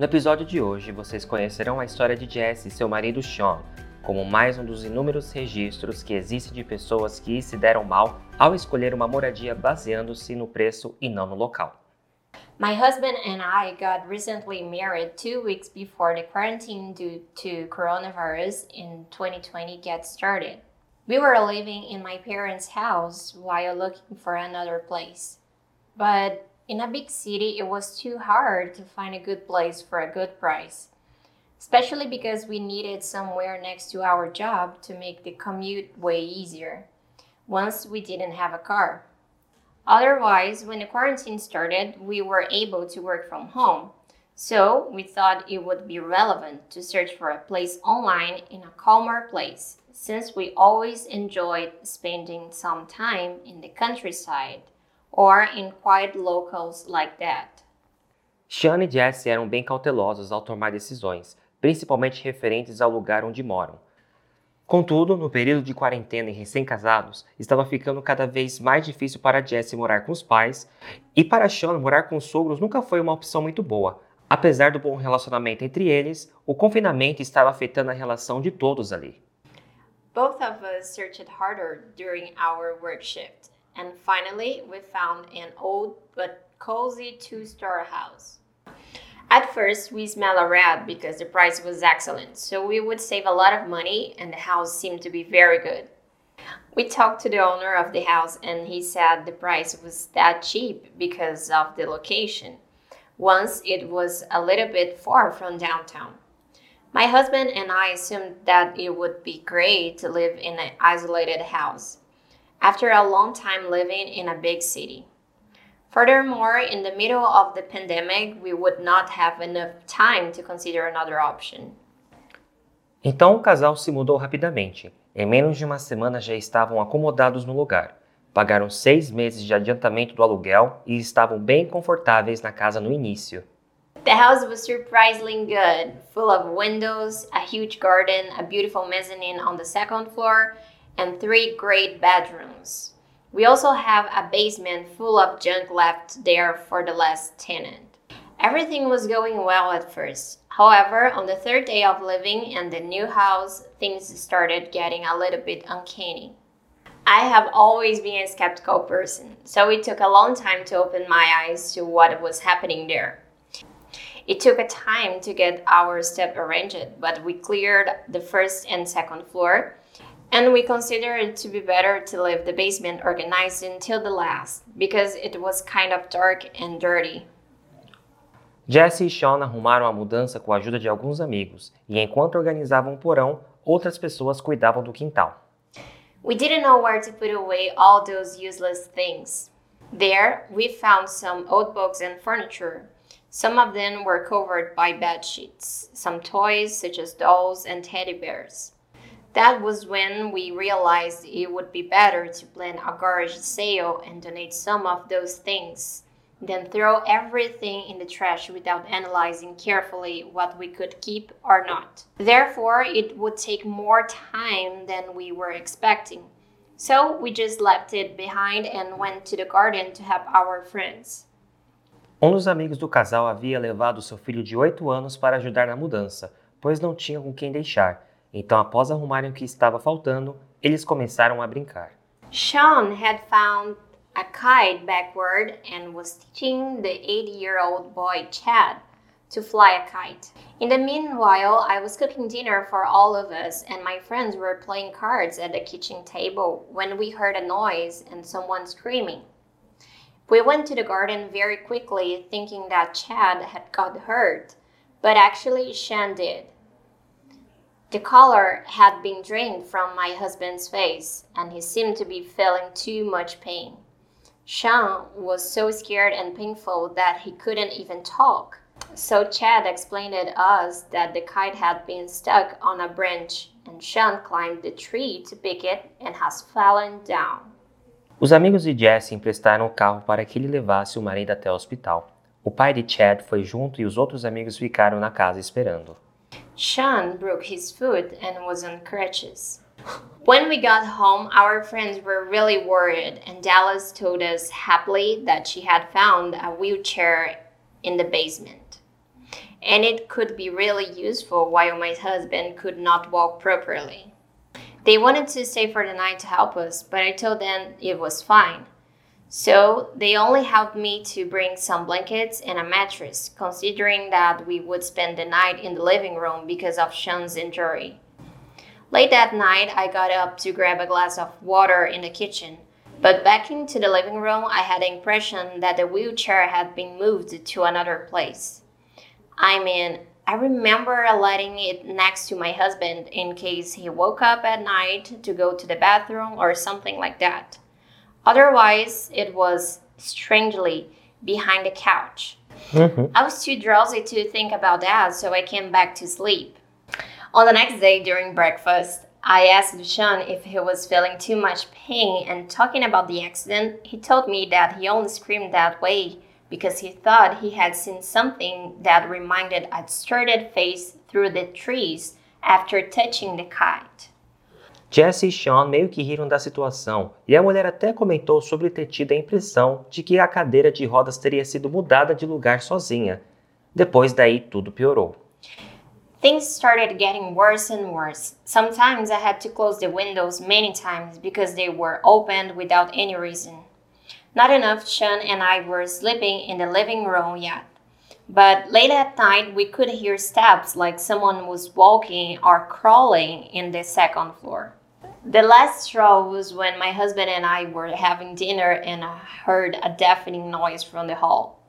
No episódio de hoje, vocês conhecerão a história de Jesse e seu marido Sean, como mais um dos inúmeros registros que existem de pessoas que se deram mal ao escolher uma moradia baseando-se no preço e não no local. My husband and I got recently married two weeks before the quarantine due to coronavirus in 2020 gets started. We were living in my parents' house while looking for another place. But in a big city, it was too hard to find a good place for a good price, especially because we needed somewhere next to our job to make the commute way easier once we didn't have a car. Otherwise, when the quarantine started, we were able to work from home. So we thought it would be relevant to search for a place online in a calmer place, since we always enjoyed spending some time in the countryside or in quiet locals like that. Sean e Jesse eram bem cautelosos ao tomar decisões, principalmente referentes ao lugar onde moram. Contudo, no período de quarentena e recém-casados, estava ficando cada vez mais difícil para Jesse morar com os pais, e para Sean morar com os sogros nunca foi uma opção muito boa. Apesar do bom relacionamento entre eles, o confinamento estava afetando a relação de todos ali. Both of us searched harder during our work shift. And finally we found an old but cozy two story house. At first, we smelled a rat because the price was excellent, so we would save a lot of money and the house seemed to be very good. We talked to the owner of the house and he said the price was that cheap because of the location. Once it was a little bit far from downtown. My husband and I assumed that it would be great to live in an isolated house after a long time living in a big city. Furthermore, in the middle of the pandemic, we would not have enough time to consider another option. Então o casal se mudou rapidamente. Em menos de uma semana já estavam acomodados no lugar. Pagaram seis meses de adiantamento do aluguel e estavam bem confortáveis na casa no início. The house was surprisingly good, full of windows, a huge garden, a beautiful mezzanine on the second floor, and three great bedrooms. We also have a basement full of junk left there for the last tenant. Everything was going well at first. However, on the third day of living in the new house, things started getting a little bit uncanny. I have always been a skeptical person, so it took a long time to open my eyes to what was happening there. It took a time to get our stuff arranged, but we cleared the first and second floor and we consider it to be better to leave the basement organized until the last, because it was kind of dark and dirty. Jesse e Sean arrumaram a mudança com a ajuda de alguns amigos, e enquanto organizavam o porão, outras pessoas cuidavam do quintal. We didn't know where to put away all those useless things. There, we found some old books and furniture. Some of them were covered by bed sheets, some toys such as dolls and teddy bears. That was when we realized it would be better to plan a garage sale and donate some of those things than throw everything in the trash without analyzing carefully what we could keep or not. Therefore, it would take more time than we were expecting. So we just left it behind and went to the garden to help our friends. Um dos amigos do casal havia levado seu filho de 8 anos para ajudar na mudança, pois não tinha com quem deixar Então, após arrumarem o que estava faltando, eles começaram a brincar. Sean had found a kite backward and was teaching the eight-year-old boy Chad to fly a kite. In the meanwhile, I was cooking dinner for all of us, and my friends were playing cards at the kitchen table when we heard a noise and someone screaming. We went to the garden very quickly, thinking that Chad had got hurt, but actually, Shan did. The color had been drained from my husband's face, and he seemed to be feeling too much pain. Sean was so scared and painful that he couldn't even talk. So Chad explained to us that the kite had been stuck on a branch, and Sean climbed the tree to pick it and has fallen down. Os amigos de Jesse emprestaram o carro para que ele levasse o marido até o hospital. O pai de Chad foi junto e os outros amigos ficaram na casa esperando. Sean broke his foot and was on crutches. When we got home, our friends were really worried, and Dallas told us happily that she had found a wheelchair in the basement. and it could be really useful while my husband could not walk properly. They wanted to stay for the night to help us, but I told them it was fine. So they only helped me to bring some blankets and a mattress, considering that we would spend the night in the living room because of Sean's injury. Late that night, I got up to grab a glass of water in the kitchen. But back into the living room, I had the impression that the wheelchair had been moved to another place. I mean, I remember letting it next to my husband in case he woke up at night to go to the bathroom or something like that. Otherwise, it was strangely behind the couch. Mm-hmm. I was too drowsy to think about that, so I came back to sleep. On the next day during breakfast, I asked Sean if he was feeling too much pain, and talking about the accident, he told me that he only screamed that way because he thought he had seen something that reminded a distorted face through the trees after touching the kite. Jesse e Sean meio que riram da situação, e a mulher até comentou sobre ter tido a impressão de que a cadeira de rodas teria sido mudada de lugar sozinha. Depois daí tudo piorou. Things started getting worse and worse. Sometimes I had to close the windows many times because they were opened without any reason. Not enough Sean and I were sleeping in the living room yet. But late at night, we could hear steps like someone was walking or crawling in the second floor. The last straw was when my husband and I were having dinner and I heard a deafening noise from the hall.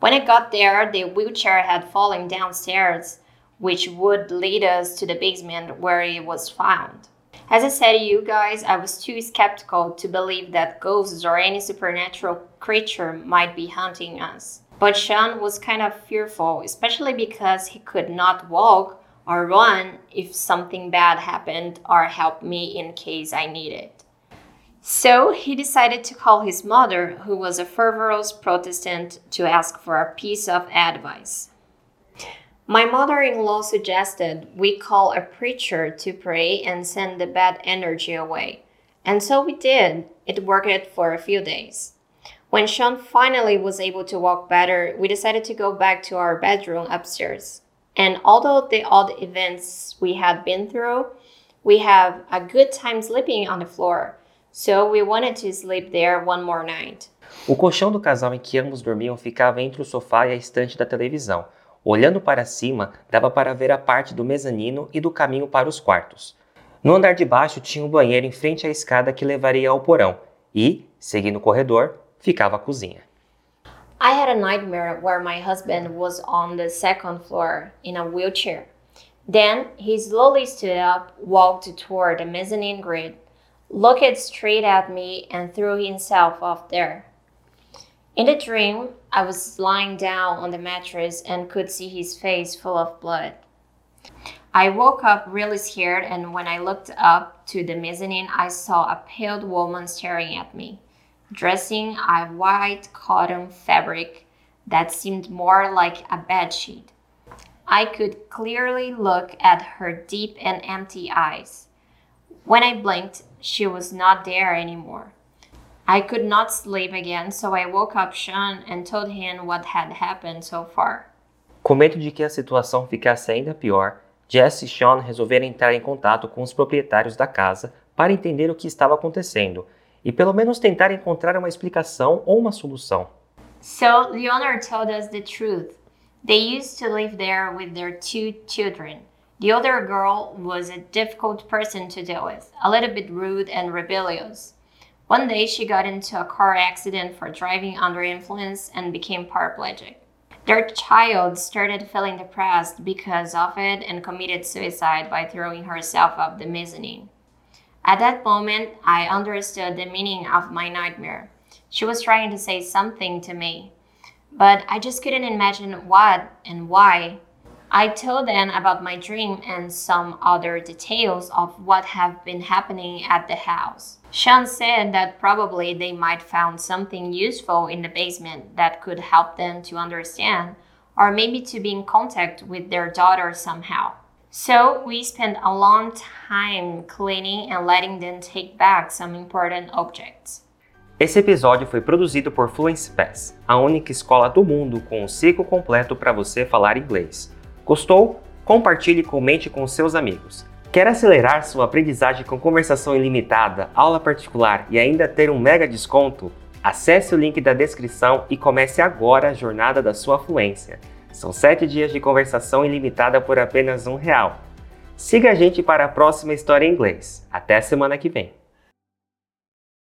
When I got there, the wheelchair had fallen downstairs, which would lead us to the basement where it was found. As I said to you guys, I was too skeptical to believe that ghosts or any supernatural creature might be hunting us. But Sean was kind of fearful, especially because he could not walk or run if something bad happened or help me in case I needed. So he decided to call his mother, who was a fervorous Protestant, to ask for a piece of advice. My mother in law suggested we call a preacher to pray and send the bad energy away. And so we did. It worked for a few days. When Sean finally was able to walk better, we decided to go back to our bedroom upstairs. And although the odd events we had been through, we have a good time sleeping on the floor. So we wanted to sleep there one more night. O colchão do casal em que ambos dormiam ficava entre o sofá e a estante da televisão. Olhando para cima, dava para ver a parte do mezanino e do caminho para os quartos. No andar de baixo tinha um banheiro em frente à escada que levaria ao porão, e, seguindo o corredor, ficava a cozinha. I had a nightmare where my husband was on the second floor in a wheelchair. Then he slowly stood up, walked toward the mezzanine grid, looked straight at me, and threw himself off there. In the dream, I was lying down on the mattress and could see his face full of blood. I woke up really scared, and when I looked up to the mezzanine, I saw a pale woman staring at me dressing a white cotton fabric that seemed more like a bedsheet. I could clearly look at her deep and empty eyes. When I blinked, she was not there anymore. I could not sleep again, so I woke up Sean and told him what had happened so far. Com medo de que a situação ficasse ainda pior, Jess e Sean resolveram entrar em contato com os proprietários da casa para entender o que estava acontecendo e pelo menos tentar encontrar uma explicação ou uma solução. So owner told us the truth. They used to live there with their two children. The older girl was a difficult person to deal with, a little bit rude and rebellious. One day she got into a car accident for driving under influence and became paraplegic. Their child started feeling depressed because of it and committed suicide by throwing herself up the mezzanine. At that moment, I understood the meaning of my nightmare. She was trying to say something to me, but I just couldn't imagine what and why. I told them about my dream and some other details of what have been happening at the house. Sean said that probably they might found something useful in the basement that could help them to understand or maybe to be in contact with their daughter somehow. So we spent a long time cleaning and letting them take back some important objects. Esse episódio foi produzido por Fluency Pass, a única escola do mundo com o ciclo completo para você falar inglês. Gostou? Compartilhe e comente com seus amigos. Quer acelerar sua aprendizagem com conversação ilimitada, aula particular e ainda ter um mega desconto? Acesse o link da descrição e comece agora a jornada da sua fluência. São 7 dias de conversação ilimitada por apenas um real. Siga a gente para a próxima história em inglês. Até semana que vem.